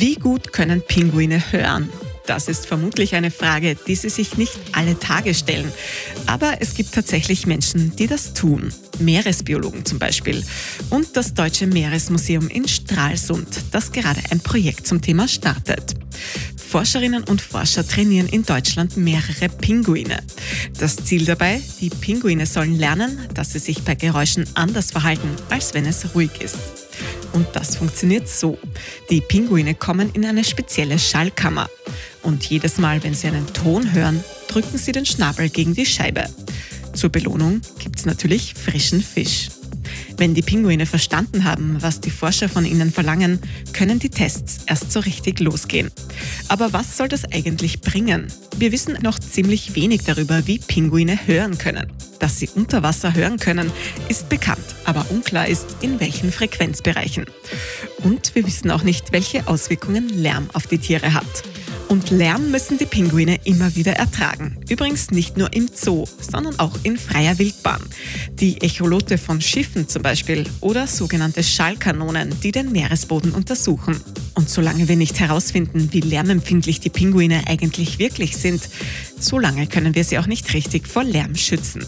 Wie gut können Pinguine hören? Das ist vermutlich eine Frage, die Sie sich nicht alle Tage stellen. Aber es gibt tatsächlich Menschen, die das tun. Meeresbiologen zum Beispiel. Und das Deutsche Meeresmuseum in Stralsund, das gerade ein Projekt zum Thema startet. Forscherinnen und Forscher trainieren in Deutschland mehrere Pinguine. Das Ziel dabei, die Pinguine sollen lernen, dass sie sich bei Geräuschen anders verhalten, als wenn es ruhig ist. Und das funktioniert so. Die Pinguine kommen in eine spezielle Schallkammer. Und jedes Mal, wenn sie einen Ton hören, drücken sie den Schnabel gegen die Scheibe. Zur Belohnung gibt es natürlich frischen Fisch. Wenn die Pinguine verstanden haben, was die Forscher von ihnen verlangen, können die Tests erst so richtig losgehen. Aber was soll das eigentlich bringen? Wir wissen noch ziemlich wenig darüber, wie Pinguine hören können. Dass sie unter Wasser hören können, ist bekannt, aber unklar ist, in welchen Frequenzbereichen. Und wir wissen auch nicht, welche Auswirkungen Lärm auf die Tiere hat. Und Lärm müssen die Pinguine immer wieder ertragen. Übrigens nicht nur im Zoo, sondern auch in freier Wildbahn. Die Echolote von Schiffen zum Beispiel oder sogenannte Schallkanonen, die den Meeresboden untersuchen. Und solange wir nicht herausfinden, wie lärmempfindlich die Pinguine eigentlich wirklich sind, solange können wir sie auch nicht richtig vor Lärm schützen.